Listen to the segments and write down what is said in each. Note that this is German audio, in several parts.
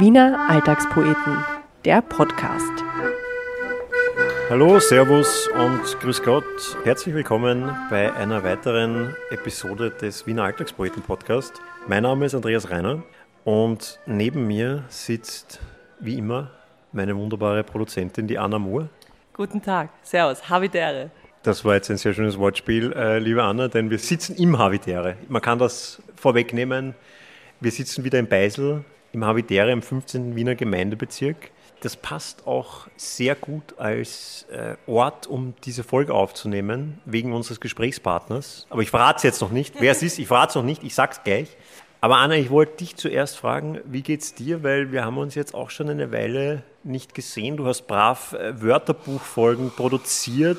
Wiener Alltagspoeten, der Podcast. Hallo, Servus und Grüß Gott. Herzlich willkommen bei einer weiteren Episode des Wiener Alltagspoeten Podcast. Mein Name ist Andreas Reiner und neben mir sitzt wie immer meine wunderbare Produzentin, die Anna Moore. Guten Tag, Servus, Habitäre. Das war jetzt ein sehr schönes Wortspiel, äh, liebe Anna, denn wir sitzen im Habitäre. Man kann das vorwegnehmen. Wir sitzen wieder in Beisel im Habitäre im 15. Wiener Gemeindebezirk. Das passt auch sehr gut als äh, Ort, um diese Folge aufzunehmen, wegen unseres Gesprächspartners. Aber ich verrate es jetzt noch nicht. Wer es ist, ich verrate es noch nicht, ich sage es gleich. Aber Anna, ich wollte dich zuerst fragen, wie geht's dir? Weil wir haben uns jetzt auch schon eine Weile nicht gesehen. Du hast brav äh, Wörterbuchfolgen produziert,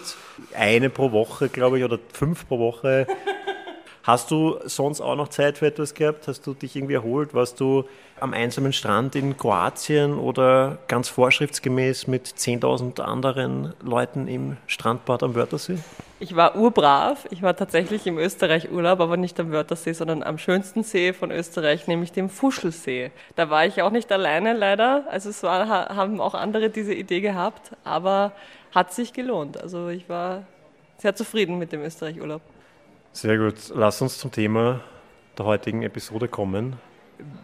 eine pro Woche, glaube ich, oder fünf pro Woche. Hast du sonst auch noch Zeit für etwas gehabt? Hast du dich irgendwie erholt? Warst du am einsamen Strand in Kroatien oder ganz vorschriftsgemäß mit 10.000 anderen Leuten im Strandbad am Wörthersee? Ich war urbrav. Ich war tatsächlich im Österreich Urlaub, aber nicht am Wörthersee, sondern am schönsten See von Österreich, nämlich dem Fuschelsee. Da war ich auch nicht alleine leider. Also es war, haben auch andere diese Idee gehabt, aber hat sich gelohnt. Also ich war sehr zufrieden mit dem Österreich Urlaub. Sehr gut. Lass uns zum Thema der heutigen Episode kommen.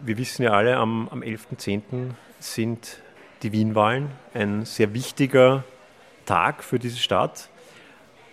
Wir wissen ja alle, am, am 11.10. sind die Wienwahlen ein sehr wichtiger Tag für diese Stadt.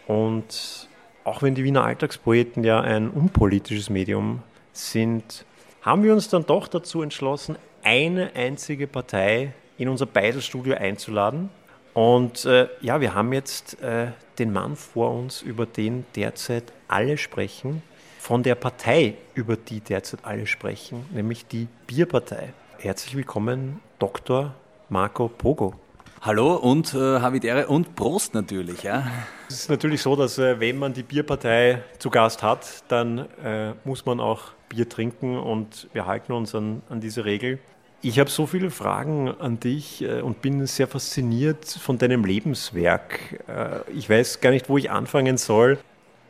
Und auch wenn die Wiener Alltagspoeten ja ein unpolitisches Medium sind, haben wir uns dann doch dazu entschlossen, eine einzige Partei in unser Beiselstudio einzuladen. Und äh, ja, wir haben jetzt äh, den Mann vor uns, über den derzeit alle sprechen, von der Partei, über die derzeit alle sprechen, nämlich die Bierpartei. Herzlich willkommen, Dr. Marco Pogo. Hallo und äh, Havidere und Prost natürlich. Ja. Es ist natürlich so, dass äh, wenn man die Bierpartei zu Gast hat, dann äh, muss man auch Bier trinken und wir halten uns an, an diese Regel. Ich habe so viele Fragen an dich äh, und bin sehr fasziniert von deinem Lebenswerk. Äh, ich weiß gar nicht, wo ich anfangen soll.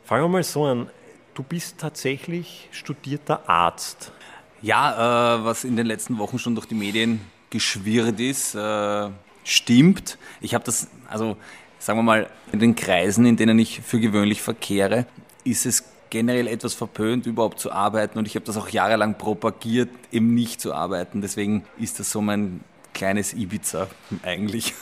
Fangen wir mal so an. Du bist tatsächlich studierter Arzt. Ja, äh, was in den letzten Wochen schon durch die Medien geschwirrt ist, stimmt. Ich habe das, also sagen wir mal, in den Kreisen, in denen ich für gewöhnlich verkehre, ist es generell etwas verpönt, überhaupt zu arbeiten. Und ich habe das auch jahrelang propagiert, eben nicht zu arbeiten. Deswegen ist das so mein kleines Ibiza eigentlich.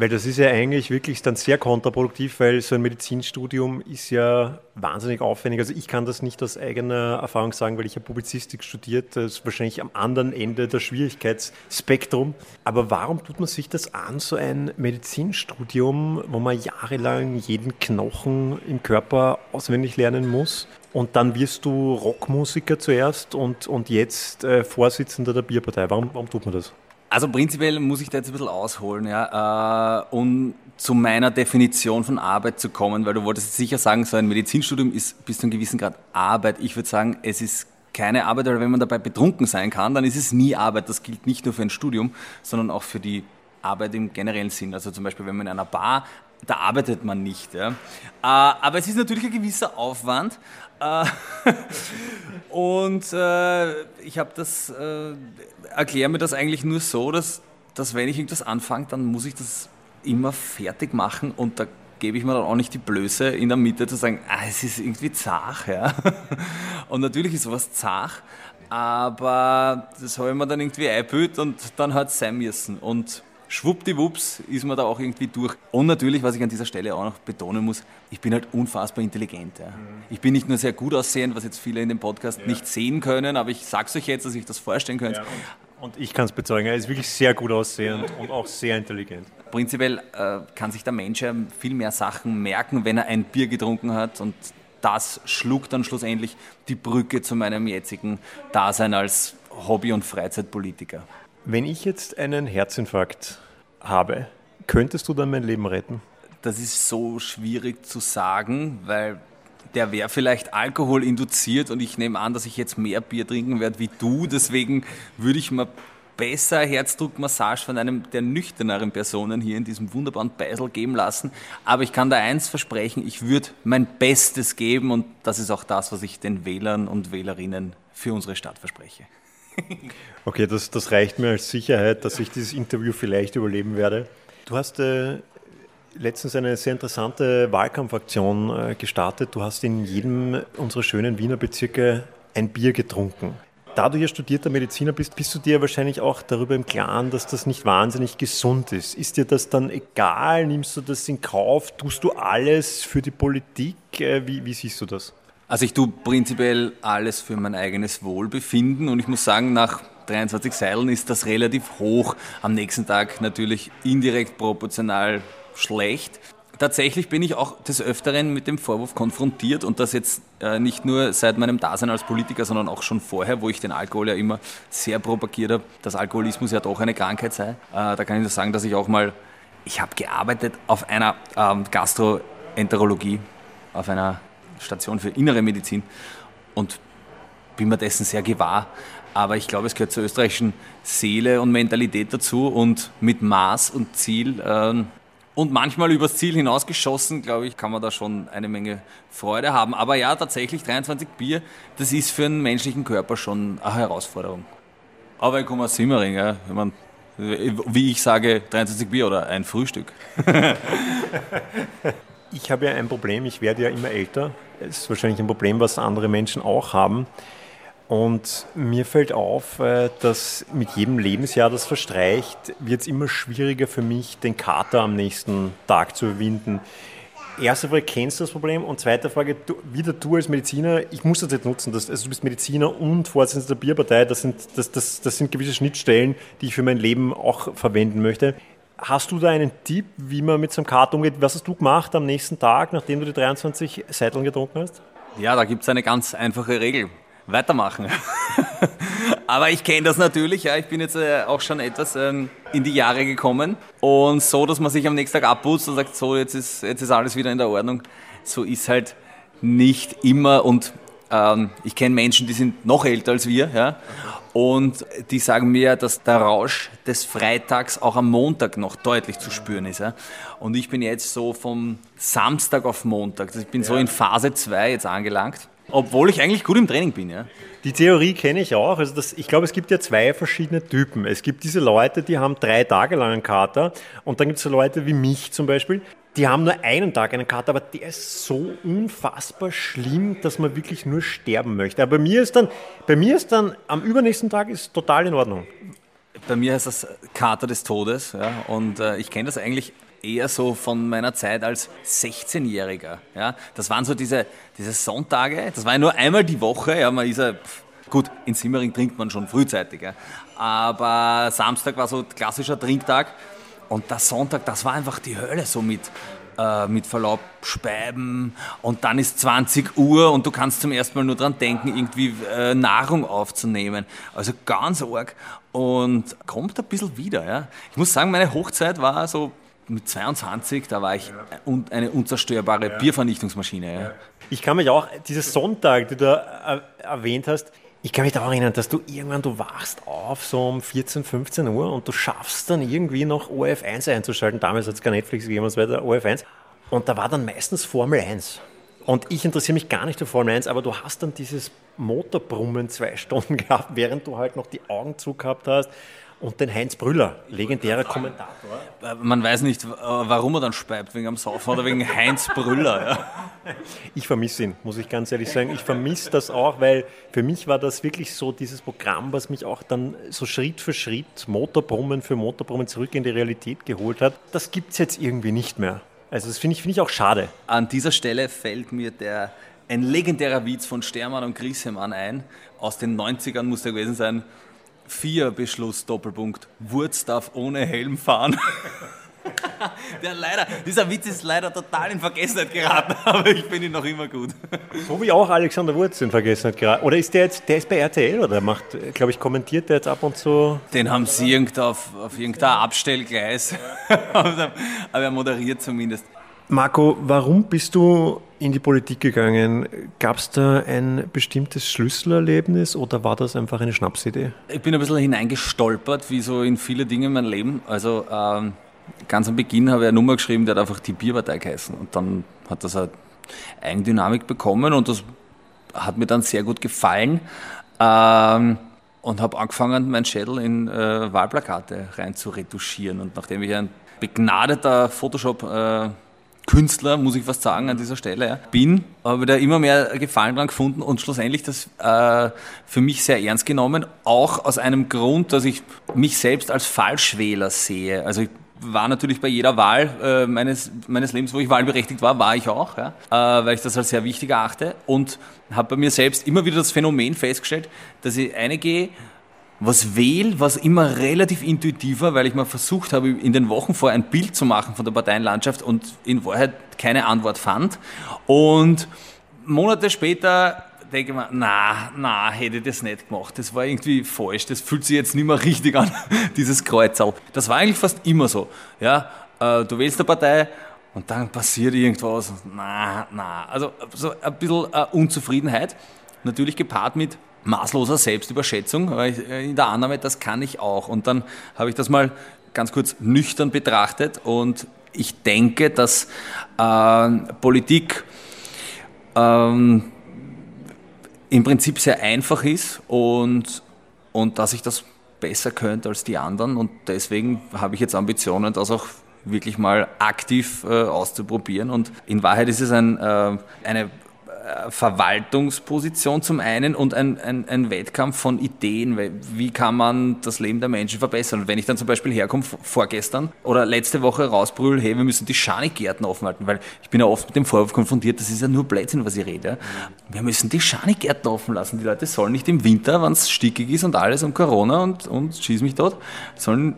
Weil das ist ja eigentlich wirklich dann sehr kontraproduktiv, weil so ein Medizinstudium ist ja wahnsinnig aufwendig. Also ich kann das nicht aus eigener Erfahrung sagen, weil ich habe Publizistik studiert. Das ist wahrscheinlich am anderen Ende der Schwierigkeitsspektrum. Aber warum tut man sich das an, so ein Medizinstudium, wo man jahrelang jeden Knochen im Körper auswendig lernen muss? Und dann wirst du Rockmusiker zuerst und, und jetzt äh, Vorsitzender der Bierpartei. Warum, warum tut man das? Also prinzipiell muss ich da jetzt ein bisschen ausholen, ja, äh, um zu meiner Definition von Arbeit zu kommen, weil du wolltest sicher sagen, so ein Medizinstudium ist bis zu einem gewissen Grad Arbeit. Ich würde sagen, es ist keine Arbeit, aber wenn man dabei betrunken sein kann, dann ist es nie Arbeit. Das gilt nicht nur für ein Studium, sondern auch für die Arbeit im generellen Sinn. Also zum Beispiel, wenn man in einer Bar, da arbeitet man nicht. Ja. Äh, aber es ist natürlich ein gewisser Aufwand. Äh, und äh, ich habe das, äh, erkläre mir das eigentlich nur so, dass, dass wenn ich irgendwas anfange, dann muss ich das immer fertig machen und da gebe ich mir dann auch nicht die Blöße in der Mitte zu sagen, ah, es ist irgendwie zach. Ja? Und natürlich ist sowas zach, aber das habe ich mir dann irgendwie eingebildet und dann hat es sein müssen. Und schwuppdiwupps ist man da auch irgendwie durch. Und natürlich, was ich an dieser Stelle auch noch betonen muss, ich bin halt unfassbar intelligent. Ja. Mhm. Ich bin nicht nur sehr gut aussehend, was jetzt viele in dem Podcast ja. nicht sehen können, aber ich sage es euch jetzt, dass ich das vorstellen könnte. Ja, und, ich kann es bezeugen, er ist wirklich sehr gut aussehend und auch sehr intelligent. Prinzipiell äh, kann sich der Mensch ja viel mehr Sachen merken, wenn er ein Bier getrunken hat und das schlug dann schlussendlich die Brücke zu meinem jetzigen Dasein als Hobby- und Freizeitpolitiker. Wenn ich jetzt einen Herzinfarkt habe, könntest du dann mein Leben retten? Das ist so schwierig zu sagen, weil der wäre vielleicht Alkohol induziert und ich nehme an, dass ich jetzt mehr Bier trinken werde wie du. Deswegen würde ich mir besser Herzdruckmassage von einem der nüchterneren Personen hier in diesem wunderbaren Beisel geben lassen. Aber ich kann da eins versprechen, ich würde mein Bestes geben und das ist auch das, was ich den Wählern und Wählerinnen für unsere Stadt verspreche. Okay, das, das reicht mir als Sicherheit, dass ich dieses Interview vielleicht überleben werde. Du hast äh, letztens eine sehr interessante Wahlkampfaktion äh, gestartet. Du hast in jedem unserer schönen Wiener Bezirke ein Bier getrunken. Da du ja studierter Mediziner bist, bist du dir wahrscheinlich auch darüber im Klaren, dass das nicht wahnsinnig gesund ist. Ist dir das dann egal? Nimmst du das in Kauf? Tust du alles für die Politik? Äh, wie, wie siehst du das? Also ich tue prinzipiell alles für mein eigenes Wohlbefinden und ich muss sagen, nach 23 Seilen ist das relativ hoch. Am nächsten Tag natürlich indirekt proportional schlecht. Tatsächlich bin ich auch des Öfteren mit dem Vorwurf konfrontiert und das jetzt äh, nicht nur seit meinem Dasein als Politiker, sondern auch schon vorher, wo ich den Alkohol ja immer sehr propagiert habe, dass Alkoholismus ja doch eine Krankheit sei. Äh, da kann ich nur sagen, dass ich auch mal, ich habe gearbeitet auf einer ähm, Gastroenterologie, auf einer Station für innere Medizin und bin mir dessen sehr gewahr. Aber ich glaube, es gehört zur österreichischen Seele und Mentalität dazu und mit Maß und Ziel ähm, und manchmal übers Ziel hinausgeschossen, glaube ich, kann man da schon eine Menge Freude haben. Aber ja, tatsächlich 23 Bier, das ist für einen menschlichen Körper schon eine Herausforderung. Aber ich komme aus Simmering, ja. ich meine, wie ich sage, 23 Bier oder ein Frühstück. ich habe ja ein Problem, ich werde ja immer älter. Das ist wahrscheinlich ein Problem, was andere Menschen auch haben. Und mir fällt auf, äh, dass mit jedem Lebensjahr, das verstreicht, wird es immer schwieriger für mich, den Kater am nächsten Tag zu überwinden. Erste Frage, kennst du das Problem? Und zweite Frage, du, wieder du als Mediziner, ich muss das jetzt nutzen, das, also du bist Mediziner und Vorsitzender der Bierpartei, das sind, das, das, das sind gewisse Schnittstellen, die ich für mein Leben auch verwenden möchte. Hast du da einen Tipp, wie man mit so einem Kater umgeht? Was hast du gemacht am nächsten Tag, nachdem du die 23 Seideln getrunken hast? Ja, da gibt es eine ganz einfache Regel weitermachen. Aber ich kenne das natürlich, ja. Ich bin jetzt äh, auch schon etwas ähm, in die Jahre gekommen. Und so, dass man sich am nächsten Tag abputzt und sagt, so, jetzt ist, jetzt ist alles wieder in der Ordnung. So ist halt nicht immer. Und ähm, ich kenne Menschen, die sind noch älter als wir, ja. Und die sagen mir, dass der Rausch des Freitags auch am Montag noch deutlich zu spüren ist. Ja? Und ich bin jetzt so vom Samstag auf Montag, ich bin ja. so in Phase 2 jetzt angelangt. Obwohl ich eigentlich gut im Training bin, ja. Die Theorie kenne ich auch. Also das, ich glaube, es gibt ja zwei verschiedene Typen. Es gibt diese Leute, die haben drei Tage lang einen Kater und dann gibt es so Leute wie mich zum Beispiel, die haben nur einen Tag einen Kater, aber der ist so unfassbar schlimm, dass man wirklich nur sterben möchte. Aber bei mir ist dann, bei mir ist dann am übernächsten Tag ist total in Ordnung. Bei mir heißt das Kater des Todes, ja, und äh, ich kenne das eigentlich eher so von meiner Zeit als 16-Jähriger. Ja, das waren so diese, diese Sonntage, das war ja nur einmal die Woche. Ja, man ist ja, gut, in Simmering trinkt man schon frühzeitig. Ja, aber Samstag war so klassischer Trinktag und der Sonntag, das war einfach die Hölle so mit äh, mit Verlaub Speiben und dann ist 20 Uhr und du kannst zum ersten Mal nur dran denken, irgendwie äh, Nahrung aufzunehmen. Also ganz arg und kommt ein bisschen wieder. Ja. Ich muss sagen, meine Hochzeit war so mit 22, da war ich eine unzerstörbare ja. Biervernichtungsmaschine. Ja. Ich kann mich auch, dieses Sonntag, die du erwähnt hast, ich kann mich da auch erinnern, dass du irgendwann, du wachst auf so um 14, 15 Uhr und du schaffst dann irgendwie noch ORF1 einzuschalten. Damals hat es kein Netflix gegeben und so weiter, ORF1. Und da war dann meistens Formel 1. Und ich interessiere mich gar nicht für Formel 1, aber du hast dann dieses Motorbrummen zwei Stunden gehabt, während du halt noch die Augen zugehabt hast und den Heinz Brüller, legendärer Kommentator. Äh, man weiß nicht, äh, warum er dann speibt, wegen am Saufen oder wegen Heinz Brüller. Ja. Ich vermisse ihn, muss ich ganz ehrlich sagen. Ich vermisse das auch, weil für mich war das wirklich so dieses Programm, was mich auch dann so Schritt für Schritt, Motorbrummen für Motorbrummen zurück in die Realität geholt hat. Das gibt es jetzt irgendwie nicht mehr. Also das finde ich, find ich auch schade. An dieser Stelle fällt mir der, ein legendärer Witz von Stermann und Grissemann ein. Aus den 90ern muss der gewesen sein. Vier Beschluss, Doppelpunkt. Wurz darf ohne Helm fahren. Der leider, dieser Witz ist leider total in Vergessenheit geraten, aber ich finde ihn noch immer gut. So wie auch Alexander Wurz in Vergessenheit geraten. Oder ist der jetzt, der ist bei RTL oder macht, glaube ich, kommentiert der jetzt ab und zu? Den haben sie irgend auf, auf irgendein Abstellgleis. aber er moderiert zumindest. Marco, warum bist du in die Politik gegangen? Gab es da ein bestimmtes Schlüsselerlebnis oder war das einfach eine Schnapsidee? Ich bin ein bisschen hineingestolpert, wie so in viele Dinge in meinem Leben. Also ähm, ganz am Beginn habe ich eine Nummer geschrieben, die hat einfach die Bierpartei geheißen. Und dann hat das eine Eigendynamik bekommen und das hat mir dann sehr gut gefallen. Ähm, und habe angefangen, meinen Schädel in äh, Wahlplakate rein zu retuschieren. Und nachdem ich ein begnadeter Photoshop äh, Künstler, muss ich fast sagen, an dieser Stelle bin, habe da immer mehr Gefallen dran gefunden und schlussendlich das äh, für mich sehr ernst genommen, auch aus einem Grund, dass ich mich selbst als Falschwähler sehe. Also ich war natürlich bei jeder Wahl äh, meines, meines Lebens, wo ich wahlberechtigt war, war ich auch, ja, äh, weil ich das als sehr wichtig erachte und habe bei mir selbst immer wieder das Phänomen festgestellt, dass ich einige was wähle, was immer relativ intuitiver, weil ich mal versucht habe, in den Wochen vorher ein Bild zu machen von der Parteienlandschaft und in Wahrheit keine Antwort fand. Und Monate später denke ich mir, na, na, hätte ich das nicht gemacht. Das war irgendwie falsch. Das fühlt sich jetzt nicht mehr richtig an, dieses Kreuzerl. Das war eigentlich fast immer so. Ja, äh, du wählst eine Partei und dann passiert irgendwas. Na, na. Also so ein bisschen äh, Unzufriedenheit. Natürlich gepaart mit maßloser Selbstüberschätzung, äh, in der Annahme, das kann ich auch. Und dann habe ich das mal ganz kurz nüchtern betrachtet und ich denke, dass äh, Politik ähm, im Prinzip sehr einfach ist und, und dass ich das besser könnte als die anderen und deswegen habe ich jetzt Ambitionen, das auch wirklich mal aktiv äh, auszuprobieren und in Wahrheit ist es ein, äh, eine Verwaltungsposition zum einen und ein, ein, ein, Wettkampf von Ideen. Wie kann man das Leben der Menschen verbessern? Und wenn ich dann zum Beispiel herkomme, vorgestern oder letzte Woche rausbrüll, hey, wir müssen die Schanikgärten offen halten, weil ich bin ja oft mit dem Vorwurf konfrontiert, das ist ja nur Blödsinn, was ich rede. Wir müssen die Schanikgärten offen lassen. Die Leute sollen nicht im Winter, wenn es stickig ist und alles und Corona und, und schieß mich dort, sollen,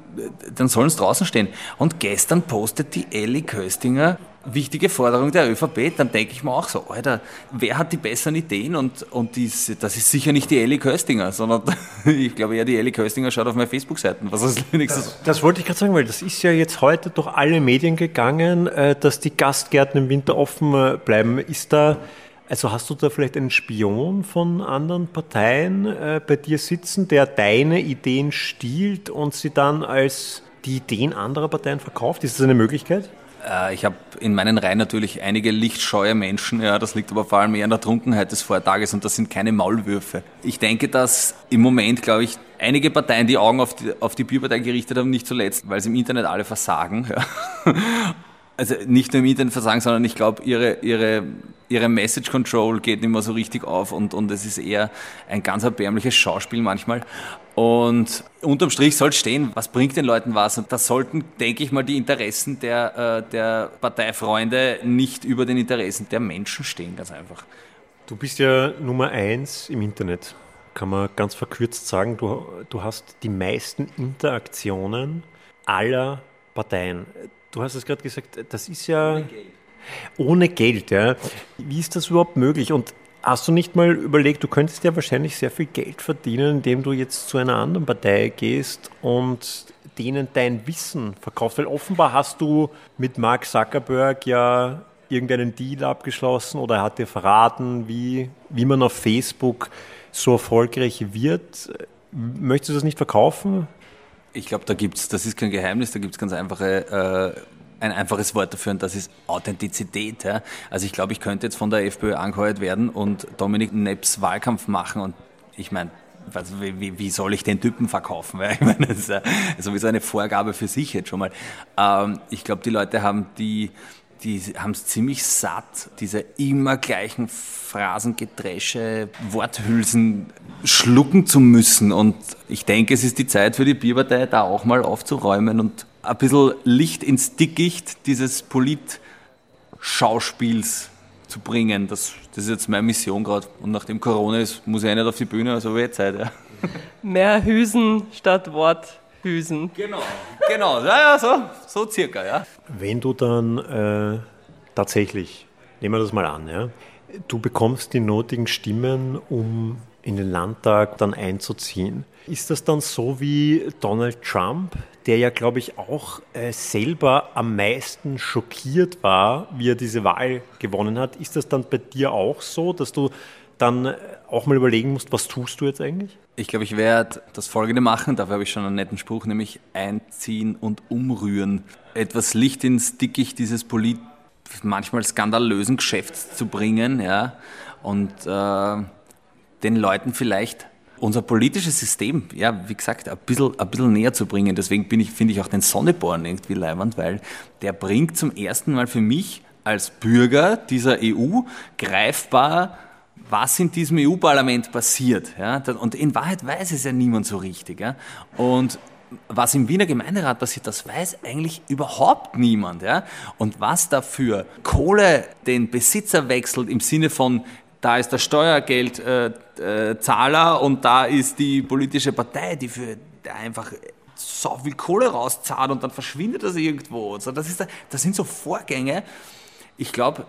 dann sollen es draußen stehen. Und gestern postet die Ellie Köstinger wichtige Forderung der ÖVP, dann denke ich mir auch so, Alter, wer hat die besseren Ideen? Und, und dies, das ist sicher nicht die Elli Köstinger, sondern ich glaube eher die Elli Köstinger schaut auf meine Facebook-Seiten. Was ist das, das wollte ich gerade sagen, weil das ist ja jetzt heute durch alle Medien gegangen, äh, dass die Gastgärten im Winter offen äh, bleiben. Ist da, also hast du da vielleicht einen Spion von anderen Parteien äh, bei dir sitzen, der deine Ideen stiehlt und sie dann als die Ideen anderer Parteien verkauft? Ist das eine Möglichkeit? Äh, ich habe in meinen Reihen natürlich einige lichtscheue Menschen, ja, das liegt aber vor allem eher an der Trunkenheit des Vortages und das sind keine Maulwürfe. Ich denke, dass im Moment, glaube ich, einige Parteien die Augen auf die, auf die Bierpartei gerichtet haben, nicht zuletzt, weil sie im Internet alle versagen. Ja. Also nicht nur im Internet versagen, sondern ich glaube, ihre, ihre, ihre Message Control geht nicht mehr so richtig auf und, und es ist eher ein ganz erbärmliches Schauspiel manchmal. Und unterm Strich soll stehen, was bringt den Leuten was? Und das sollten, denke ich mal, die Interessen der, äh, der Parteifreunde nicht über den Interessen der Menschen stehen, ganz einfach. Du bist ja Nummer eins im Internet, kann man ganz verkürzt sagen. Du, du hast die meisten Interaktionen aller Parteien. Du hast es gerade gesagt, das ist ja ohne Geld. ohne Geld. ja. Wie ist das überhaupt möglich? Und Hast du nicht mal überlegt, du könntest ja wahrscheinlich sehr viel Geld verdienen, indem du jetzt zu einer anderen Partei gehst und denen dein Wissen verkaufst? Weil offenbar hast du mit Mark Zuckerberg ja irgendeinen Deal abgeschlossen oder er hat dir verraten, wie, wie man auf Facebook so erfolgreich wird. Möchtest du das nicht verkaufen? Ich glaube, da gibt es, das ist kein Geheimnis, da gibt es ganz einfache äh, ein einfaches Wort dafür und das ist Authentizität. Ja. Also ich glaube, ich könnte jetzt von der FPÖ angeheuert werden und Dominik Nepps Wahlkampf machen und ich meine, also wie, wie, soll ich den Typen verkaufen? Ich meine, das ist sowieso eine Vorgabe für sich jetzt schon mal. Ähm, ich glaube, die Leute haben die, die haben es ziemlich satt, diese immer gleichen Phrasengedresche, Worthülsen schlucken zu müssen. Und ich denke, es ist die Zeit für die Bierpartei, da auch mal aufzuräumen und ein bisschen Licht ins Dickicht dieses Polit-Schauspiels zu bringen. Das, das ist jetzt meine Mission gerade. Und nachdem Corona ist, muss ich auch nicht auf die Bühne, also wird Zeit. Ja. Mehr Hüsen statt Worthüsen. Genau, genau. Ja, ja, so, so circa, ja. Wenn du dann äh, tatsächlich, nehmen wir das mal an, ja, du bekommst die nötigen Stimmen, um in den Landtag dann einzuziehen. Ist das dann so wie Donald Trump, der ja, glaube ich, auch äh, selber am meisten schockiert war, wie er diese Wahl gewonnen hat? Ist das dann bei dir auch so, dass du dann äh, auch mal überlegen musst, was tust du jetzt eigentlich? Ich glaube, ich werde das Folgende machen. Dafür habe ich schon einen netten Spruch, nämlich einziehen und umrühren. Etwas Licht ins Dickicht dieses polit manchmal skandalösen Geschäfts zu bringen, ja, und äh, den Leuten vielleicht unser politisches System, ja, wie gesagt, ein bisschen, ein bisschen näher zu bringen. Deswegen ich, finde ich auch den Sonneborn irgendwie leibend, weil der bringt zum ersten Mal für mich als Bürger dieser EU greifbar, was in diesem EU-Parlament passiert. Ja? Und in Wahrheit weiß es ja niemand so richtig. Ja? Und was im Wiener Gemeinderat passiert, das weiß eigentlich überhaupt niemand. Ja? Und was dafür Kohle den Besitzer wechselt im Sinne von, da ist der Steuergeldzahler äh, äh, und da ist die politische Partei, die für einfach so viel Kohle rauszahlt und dann verschwindet das irgendwo. Das, ist, das sind so Vorgänge. Ich glaube,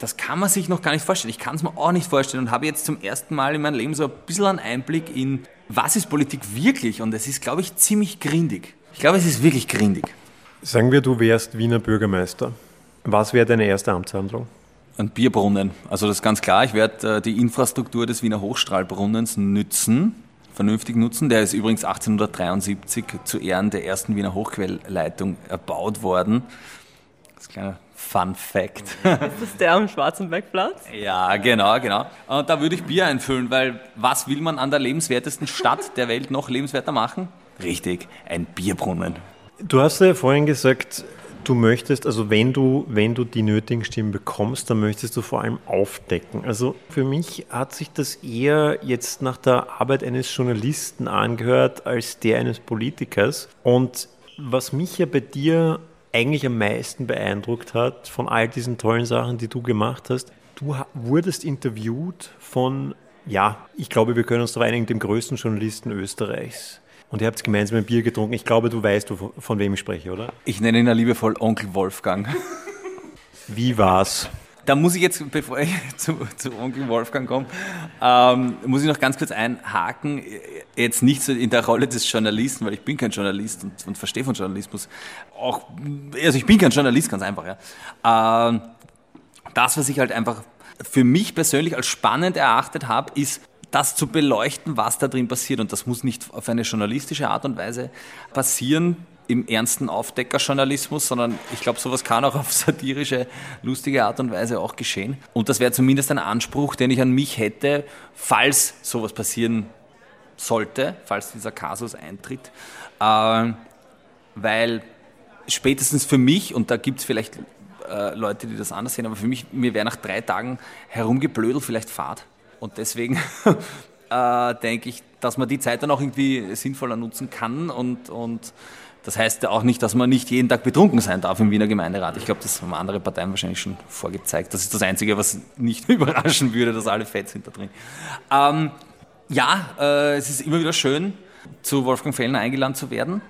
das kann man sich noch gar nicht vorstellen. Ich kann es mir auch nicht vorstellen und habe jetzt zum ersten Mal in meinem Leben so ein bisschen einen Einblick in, was ist Politik wirklich? Und es ist, glaube ich, ziemlich grindig. Ich glaube, es ist wirklich grindig. Sagen wir, du wärst Wiener Bürgermeister. Was wäre deine erste Amtshandlung? Ein Bierbrunnen. Also das ist ganz klar. Ich werde äh, die Infrastruktur des Wiener Hochstrahlbrunnens nützen, vernünftig nutzen. Der ist übrigens 1873 zu Ehren der ersten Wiener Hochquellleitung erbaut worden. Das kleiner Fun Fact. Ist das der am Schwarzenbergplatz? Ja, genau, genau. Und da würde ich Bier einfüllen, weil was will man an der lebenswertesten Stadt der Welt noch lebenswerter machen? Richtig, ein Bierbrunnen. Du hast ja vorhin gesagt, du möchtest, also wenn du, wenn du die nötigen Stimmen bekommst, dann möchtest du vor allem aufdecken. Also für mich hat sich das eher jetzt nach der Arbeit eines Journalisten angehört als der eines Politikers. Und was mich ja bei dir eigentlich am meisten beeindruckt hat von all diesen tollen Sachen, die du gemacht hast. Du wurdest interviewt von, ja, ich glaube, wir können uns darauf einigen, dem größten Journalisten Österreichs. Und ihr habt gemeinsam ein Bier getrunken. Ich glaube, du weißt, von wem ich spreche, oder? Ich nenne ihn ja liebevoll Onkel Wolfgang. Wie war's? Da muss ich jetzt, bevor ich zu, zu Onkel Wolfgang komme, ähm, muss ich noch ganz kurz einhaken. Jetzt nicht so in der Rolle des Journalisten, weil ich bin kein Journalist und, und verstehe von Journalismus. Auch, also ich bin kein Journalist, ganz einfach. Ja. Ähm, das, was ich halt einfach für mich persönlich als spannend erachtet habe, ist, das zu beleuchten, was da drin passiert. Und das muss nicht auf eine journalistische Art und Weise passieren, im ernsten Aufdeckerjournalismus, sondern ich glaube, sowas kann auch auf satirische, lustige Art und Weise auch geschehen. Und das wäre zumindest ein Anspruch, den ich an mich hätte, falls sowas passieren sollte, falls dieser Kasus eintritt. Äh, weil spätestens für mich, und da gibt es vielleicht äh, Leute, die das anders sehen, aber für mich, mir wäre nach drei Tagen herumgeblödelt vielleicht Fahrt. Und deswegen äh, denke ich, dass man die Zeit dann auch irgendwie sinnvoller nutzen kann und, und das heißt ja auch nicht, dass man nicht jeden Tag betrunken sein darf im Wiener Gemeinderat. Ich glaube, das haben andere Parteien wahrscheinlich schon vorgezeigt. Das ist das Einzige, was nicht überraschen würde, dass alle fett sind da drin. Ähm, ja, äh, es ist immer wieder schön, zu Wolfgang Fellner eingeladen zu werden,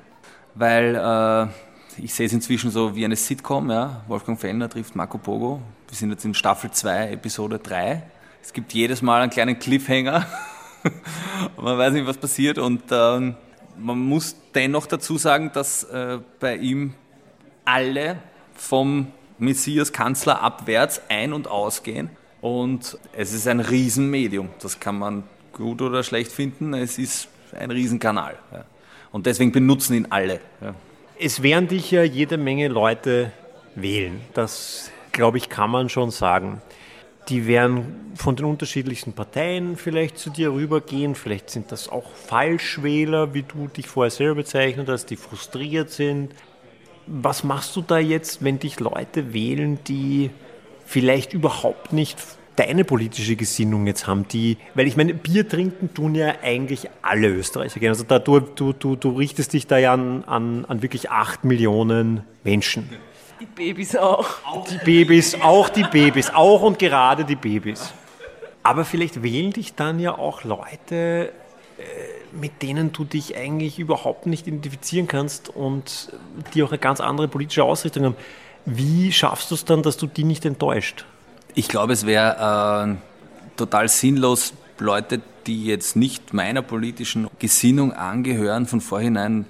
weil äh, ich sehe es inzwischen so wie eine Sitcom. Ja? Wolfgang Fellner trifft Marco Pogo. Wir sind jetzt in Staffel 2, Episode 3. Es gibt jedes Mal einen kleinen Cliffhanger. man weiß nicht, was passiert und ähm, man muss dennoch dazu sagen, dass äh, bei ihm alle vom Messias Kanzler abwärts ein- und ausgehen. Und es ist ein Riesenmedium. Das kann man gut oder schlecht finden. Es ist ein Riesenkanal. Ja. Und deswegen benutzen ihn alle. Ja. Es werden dich ja jede Menge Leute wählen. Das, glaube ich, kann man schon sagen die werden von den unterschiedlichsten Parteien vielleicht zu dir rübergehen. Vielleicht sind das auch Falschwähler, wie du dich vorher selber bezeichnet hast, die frustriert sind. Was machst du da jetzt, wenn dich Leute wählen, die vielleicht überhaupt nicht deine politische Gesinnung jetzt haben, die, weil ich meine, Bier trinken tun ja eigentlich alle Österreicher Also da, du, du, du, du richtest dich da ja an, an, an wirklich acht Millionen Menschen. Die Babys auch. Die Babys, auch die Babys, auch und gerade die Babys. Aber vielleicht wählen dich dann ja auch Leute, äh, mit denen du dich eigentlich überhaupt nicht identifizieren kannst und die auch eine ganz andere politische Ausrichtung haben. Wie schaffst du es dann, dass du die nicht enttäuscht? Ich glaube, es wäre äh, total sinnlos, Leute, die jetzt nicht meiner politischen Gesinnung angehören, von vorhinein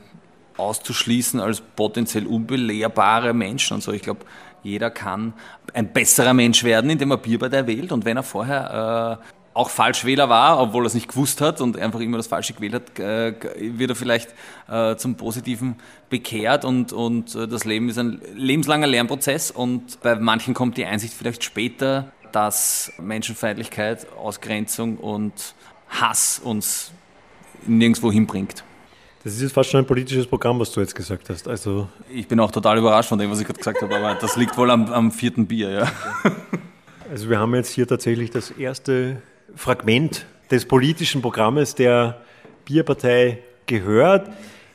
auszuschließen als potenziell unbelehrbare Menschen und so. Ich glaube, jeder kann ein besserer Mensch werden, indem er Bierpartei wählt. Und wenn er vorher äh, auch Falschwähler war, obwohl er es nicht gewusst hat und einfach immer das Falsche gewählt hat, äh, wird er vielleicht äh, zum Positiven bekehrt und, und äh, das Leben ist ein lebenslanger Lernprozess und bei manchen kommt die Einsicht vielleicht später, dass Menschenfeindlichkeit, Ausgrenzung und Hass uns nirgendwo hinbringt. Das ist jetzt fast schon ein politisches Programm, was du jetzt gesagt hast. Also ich bin auch total überrascht von dem, was ich gerade gesagt habe, aber das liegt wohl am, am vierten Bier, ja. Also wir haben jetzt hier tatsächlich das erste Fragment des politischen Programmes der Bierpartei gehört.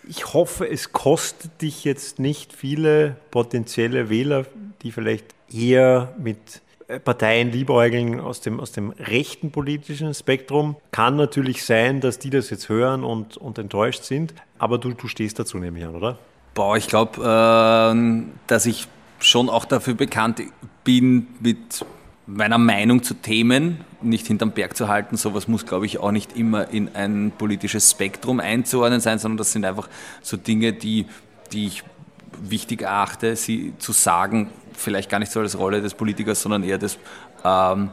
Ich hoffe, es kostet dich jetzt nicht viele potenzielle Wähler, die vielleicht eher mit Parteien liebäugeln aus dem, aus dem rechten politischen Spektrum. Kann natürlich sein, dass die das jetzt hören und, und enttäuscht sind, aber du, du stehst dazu, nehme ich an, oder? Boah, ich glaube, äh, dass ich schon auch dafür bekannt bin, mit meiner Meinung zu Themen nicht hinterm Berg zu halten. Sowas muss, glaube ich, auch nicht immer in ein politisches Spektrum einzuordnen sein, sondern das sind einfach so Dinge, die, die ich wichtig erachte, sie zu sagen, vielleicht gar nicht so als Rolle des Politikers, sondern eher des ähm,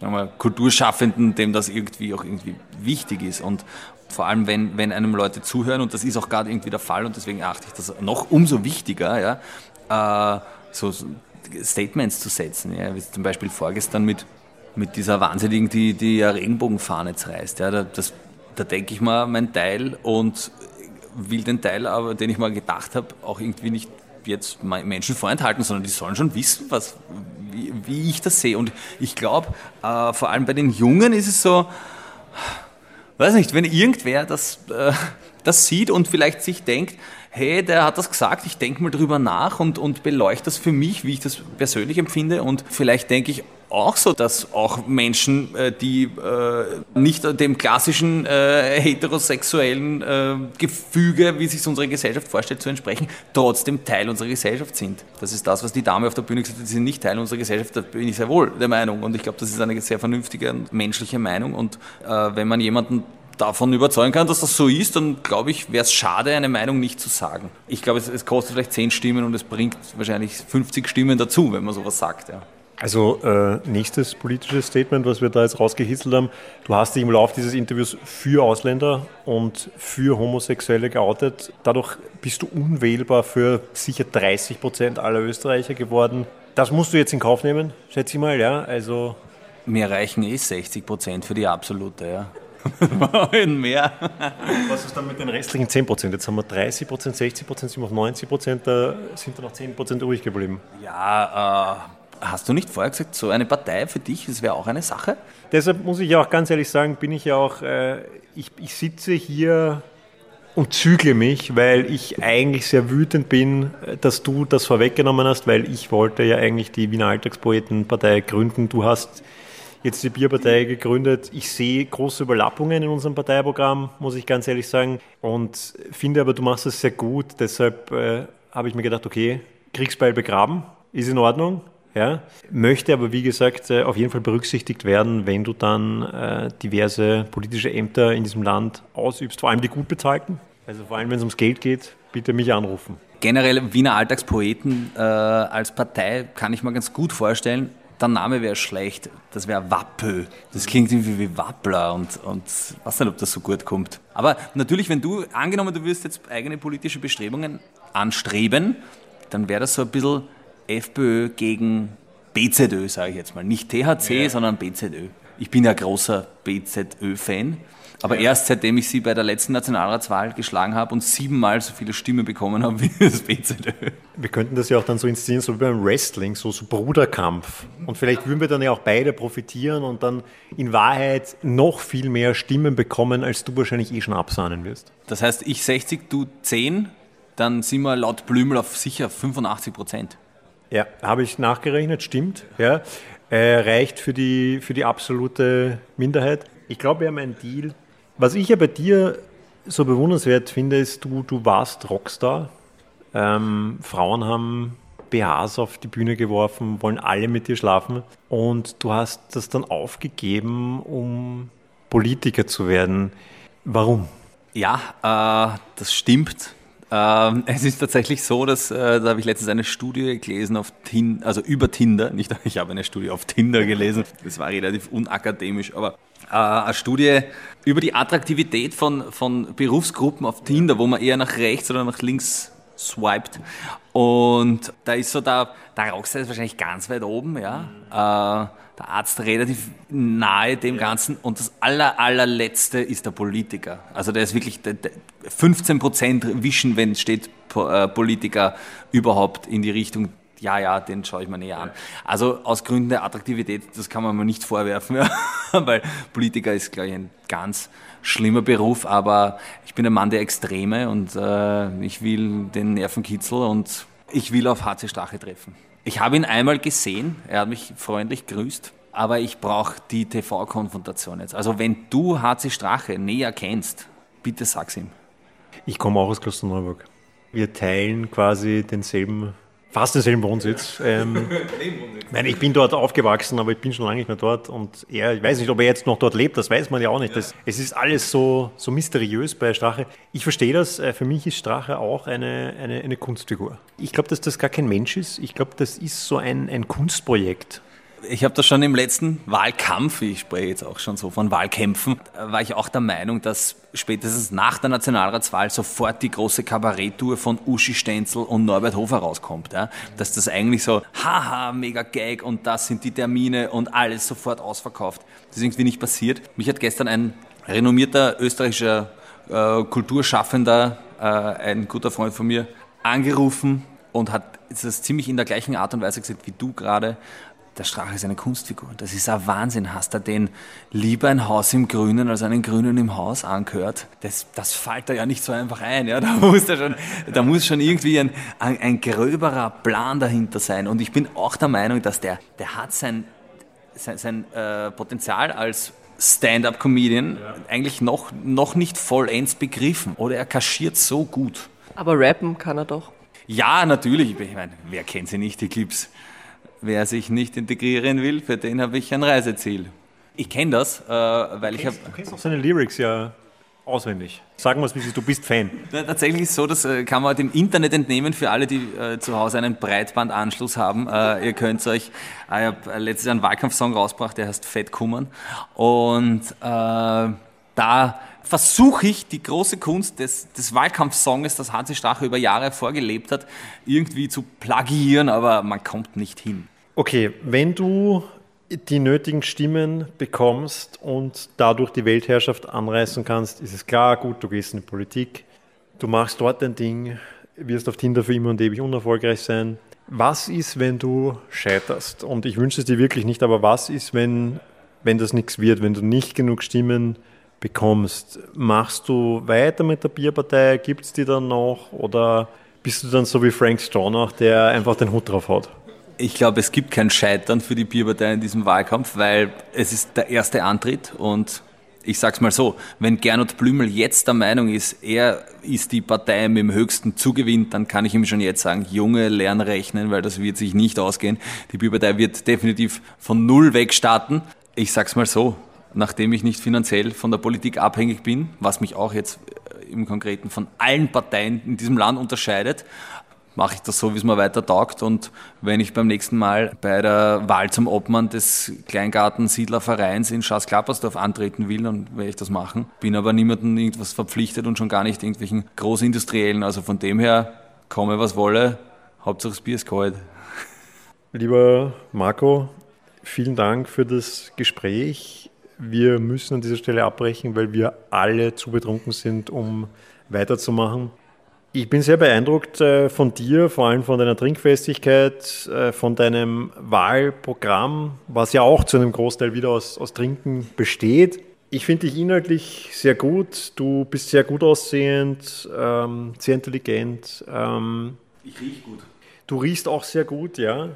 wir, Kulturschaffenden, dem das irgendwie auch irgendwie wichtig ist. Und vor allem, wenn, wenn einem Leute zuhören, und das ist auch gerade irgendwie der Fall, und deswegen achte ich das noch umso wichtiger, ja, äh, so Statements zu setzen. Ja, wie zum Beispiel vorgestern mit, mit dieser Wahnsinnigen, die die Regenbogenfahne zerreißt. Ja, das, da denke ich mal mein Teil und will den Teil, aber den ich mal gedacht habe, auch irgendwie nicht jetzt Menschen vorenthalten, sondern die sollen schon wissen, was, wie, wie ich das sehe. Und ich glaube, äh, vor allem bei den Jungen ist es so, weiß nicht, wenn irgendwer das, äh, das sieht und vielleicht sich denkt, hey, der hat das gesagt, ich denke mal drüber nach und, und beleuchte das für mich, wie ich das persönlich empfinde. Und vielleicht denke ich, auch so, dass auch Menschen, äh, die äh, nicht dem klassischen äh, heterosexuellen Gefüge, wie sich unsere Gesellschaft vorstellt, zu entsprechen, trotzdem Teil unserer Gesellschaft sind. Das ist das, was die Dame auf der Bühne gesagt hat, sie sind nicht Teil unserer Gesellschaft, da bin ich sehr wohl der Meinung. Und ich glaube, das ist eine sehr vernünftige und menschliche Meinung. Und wenn man jemanden davon überzeugen kann, dass das so ist, dann glaube ich, wäre es schade, eine Meinung nicht zu sagen. Ich glaube, es, es, kostet vielleicht 10 Stimmen und es bringt wahrscheinlich 50 Stimmen dazu, wenn man sowas sagt. Ja. Also äh, nächstes politisches Statement, was wir da jetzt rausgehisselt haben. Du hast dich im Laufe dieses Interviews für Ausländer und für Homosexuelle geoutet. Dadurch bist du unwählbar für sicher 30 Prozent aller Österreicher geworden. Das musst du jetzt in Kauf nehmen, schätze ich mal, ja. Also mir reichen eh 60 Prozent für die absolute, ja. mehr. Was ist dann mit den restlichen 10 Prozent? Jetzt haben wir 30 Prozent, 60 Prozent, sind wir auf 90 Prozent, da sind dann noch 10 Prozent übrig geblieben. Ja, äh Hast du nicht vorher gesagt, so eine Partei für dich, das wäre auch eine Sache? Deshalb muss ich auch ganz ehrlich sagen, bin ich ja auch, äh, ich, ich sitze hier und zügle mich, weil ich eigentlich sehr wütend bin, dass du das vorweggenommen hast, weil ich wollte ja eigentlich die Wiener Alltagspoetenpartei gründen. Du hast jetzt die Bierpartei gegründet. Ich sehe große Überlappungen in unserem Parteiprogramm, muss ich ganz ehrlich sagen. Und finde aber, du machst es sehr gut. Deshalb äh, habe ich mir gedacht, okay, Kriegsbeil begraben, ist in Ordnung. Ja, möchte aber, wie gesagt, äh, auf jeden Fall berücksichtigt werden, wenn du dann äh, diverse politische Ämter in diesem Land ausübst, vor allem die gut bezahlten. Also vor allem, wenn es ums Geld geht, bitte mich anrufen. Generell Wiener Alltagspoeten äh, als Partei kann ich mir ganz gut vorstellen. Der Name wäre schlecht, das wäre Wappö. Das klingt irgendwie wie Wappler und, und weiß nicht, ob das so gut kommt. Aber natürlich, wenn du, angenommen, du wirst jetzt eigene politische Bestrebungen anstreben, dann wäre das so ein bisschen FPÖ gegen BZÖ, sage ich jetzt mal. Nicht THC, ja. sondern BZÖ. Ich bin ja großer BZÖ-Fan. Aber ja. erst seitdem ich sie bei der letzten Nationalratswahl geschlagen habe und siebenmal so viele Stimmen bekommen habe wie das BZÖ. Wir könnten das ja auch dann so inszenieren, so wie beim Wrestling, so, so Bruderkampf. Und vielleicht würden wir dann ja auch beide profitieren und dann in Wahrheit noch viel mehr Stimmen bekommen, als du wahrscheinlich eh schon absahnen wirst. Das heißt, ich 60, du 10, dann sind wir laut Blümel auf sicher 85 Prozent. Ja, habe ich nachgerechnet, stimmt. Ja. Äh, reicht für die, für die absolute Minderheit. Ich glaube, wir haben einen Deal. Was ich ja bei dir so bewundernswert finde, ist, du, du warst Rockstar. Ähm, Frauen haben BHs auf die Bühne geworfen, wollen alle mit dir schlafen. Und du hast das dann aufgegeben, um Politiker zu werden. Warum? Ja, äh, das stimmt. Ähm, es ist tatsächlich so, dass äh, da habe ich letztens eine Studie gelesen auf Tinder, also über Tinder, nicht ich habe eine Studie auf Tinder gelesen, das war relativ unakademisch, aber äh, eine Studie über die Attraktivität von, von Berufsgruppen auf Tinder, wo man eher nach rechts oder nach links swiped. Und da ist so der, der Rockstar ist wahrscheinlich ganz weit oben, ja. Äh, der Arzt relativ nahe dem Ganzen und das aller, allerletzte ist der Politiker. Also der ist wirklich der, der 15 Prozent wischen, wenn steht äh, Politiker überhaupt in die Richtung ja, ja, den schaue ich mir näher an. Also aus Gründen der Attraktivität, das kann man mir nicht vorwerfen, weil Politiker ist, glaube ich, ein ganz schlimmer Beruf, aber ich bin ein Mann der Extreme und äh, ich will den Nervenkitzel und ich will auf HC Strache treffen. Ich habe ihn einmal gesehen, er hat mich freundlich grüßt, aber ich brauche die TV-Konfrontation jetzt. Also wenn du HC Strache näher kennst, bitte sag's ihm. Ich komme auch aus Klosterneuburg. Wir teilen quasi denselben fast denselben Wohnsitz. Ähm, meine, ich bin dort aufgewachsen, aber ich bin schon lange nicht mehr dort. Und er, ich weiß nicht, ob er jetzt noch dort lebt, das weiß man ja auch nicht. Das, es ist alles so, so mysteriös bei Strache. Ich verstehe das, äh, für mich ist Strache auch eine, eine, eine Kunstfigur. Ich glaube, dass das gar kein Mensch ist. Ich glaube, das ist so ein, ein Kunstprojekt ich habe das schon im letzten Wahlkampf, ich spreche jetzt auch schon so von Wahlkämpfen, war ich auch der Meinung, dass spätestens nach der Nationalratswahl sofort die große Kabaretttour von Uschi Stenzel und Norbert Hofer rauskommt. Ja? Dass das eigentlich so, haha, mega Gag und das sind die Termine und alles sofort ausverkauft. Das ist irgendwie nicht passiert. Mich hat gestern ein renommierter österreichischer äh, Kulturschaffender, äh, ein guter Freund von mir, angerufen und hat das ziemlich in der gleichen Art und Weise gesagt wie du gerade der Strache ist eine Kunstfigur. Das ist ein Wahnsinn. Hast du den lieber ein Haus im Grünen als einen Grünen im Haus angehört? Das, das fällt da ja nicht so einfach ein. Ja? Da, muss da, schon, da muss schon irgendwie ein, ein, ein gröberer Plan dahinter sein. Und ich bin auch der Meinung, dass der, der hat sein, sein, sein äh, Potenzial als Stand-up-Comedian ja. eigentlich noch, noch nicht vollends begriffen. Oder er kaschiert so gut. Aber rappen kann er doch. Ja, natürlich. Ich meine, wer kennt sie nicht, die Clips? Wer sich nicht integrieren will, für den habe ich ein Reiseziel. Ich kenne das, äh, weil du ich habe. Du kennst auch seine Lyrics ja auswendig. Sagen wir es, wie du bist Fan. Tatsächlich ist es so, das äh, kann man dem Internet entnehmen für alle, die äh, zu Hause einen Breitbandanschluss haben. Äh, ihr könnt euch, äh, ich habe letztes Jahr einen Wahlkampfsong rausgebracht, der heißt Fett kummern. Und äh, da versuche ich, die große Kunst des, des Wahlkampfsonges, das Hansi Strache über Jahre vorgelebt hat, irgendwie zu plagieren, aber man kommt nicht hin. Okay, wenn du die nötigen Stimmen bekommst und dadurch die Weltherrschaft anreißen kannst, ist es klar, gut, du gehst in die Politik, du machst dort dein Ding, wirst auf Tinder für immer und ewig unerfolgreich sein. Was ist, wenn du scheiterst? Und ich wünsche es dir wirklich nicht, aber was ist, wenn, wenn das nichts wird, wenn du nicht genug Stimmen bekommst? Machst du weiter mit der Bierpartei? Gibt es die dann noch? Oder bist du dann so wie Frank Stronach, der einfach den Hut drauf hat? Ich glaube, es gibt kein Scheitern für die Bierpartei in diesem Wahlkampf, weil es ist der erste Antritt und ich sag's mal so, wenn Gernot Blümel jetzt der Meinung ist, er ist die Partei mit dem höchsten Zugewinn, dann kann ich ihm schon jetzt sagen, Junge, lern rechnen, weil das wird sich nicht ausgehen. Die Bierpartei wird definitiv von Null weg starten. Ich sag's mal so, nachdem ich nicht finanziell von der Politik abhängig bin, was mich auch jetzt im Konkreten von allen Parteien in diesem Land unterscheidet, mache ich das so, wie es mir weiter taugt. Und wenn ich beim nächsten Mal bei der Wahl zum Obmann des Kleingartensiedlervereins in Schaas-Klappersdorf antreten will, dann werde ich das machen. Bin aber niemandem irgendwas verpflichtet und schon gar nicht irgendwelchen Großindustriellen. Also von dem her, komme was wolle, Hauptsache das Bier ist kalt. Lieber Marco, vielen Dank für das Gespräch. Wir müssen an dieser Stelle abbrechen, weil wir alle zu betrunken sind, um weiterzumachen. Ich bin sehr beeindruckt äh, von dir, vor allem von deiner Trinkfestigkeit, äh, von deinem Wahlprogramm, was ja auch zu einem Großteil wieder aus, aus Trinken besteht. Ich finde dich inhaltlich sehr gut. Du bist sehr gut aussehend, ähm, sehr intelligent. Ähm, ich rieche gut. Du riechst auch sehr gut, ja.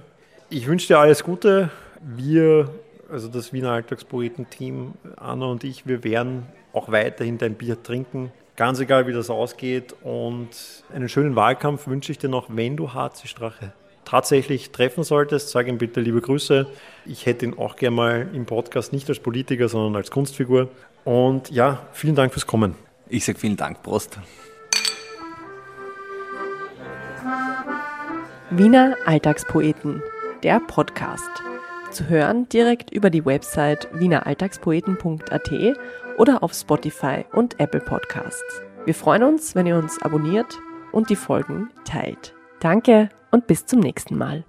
Ich wünsche dir alles Gute. Wir, also das Wiener Alltagspoeten-Team, Anna und ich, wir werden auch weiterhin dein Bier trinken. Ganz egal, wie das ausgeht. Und einen schönen Wahlkampf wünsche ich dir noch, wenn du HC Strache tatsächlich treffen solltest. Sag ihm bitte liebe Grüße. Ich hätte ihn auch gerne mal im Podcast nicht als Politiker, sondern als Kunstfigur. Und ja, vielen Dank fürs Kommen. Ich sage vielen Dank, Prost. Wiener Alltagspoeten, der Podcast. Zu hören direkt über die Website wieneralltagspoeten.at oder auf Spotify und Apple Podcasts. Wir freuen uns, wenn ihr uns abonniert und die Folgen teilt. Danke und bis zum nächsten Mal.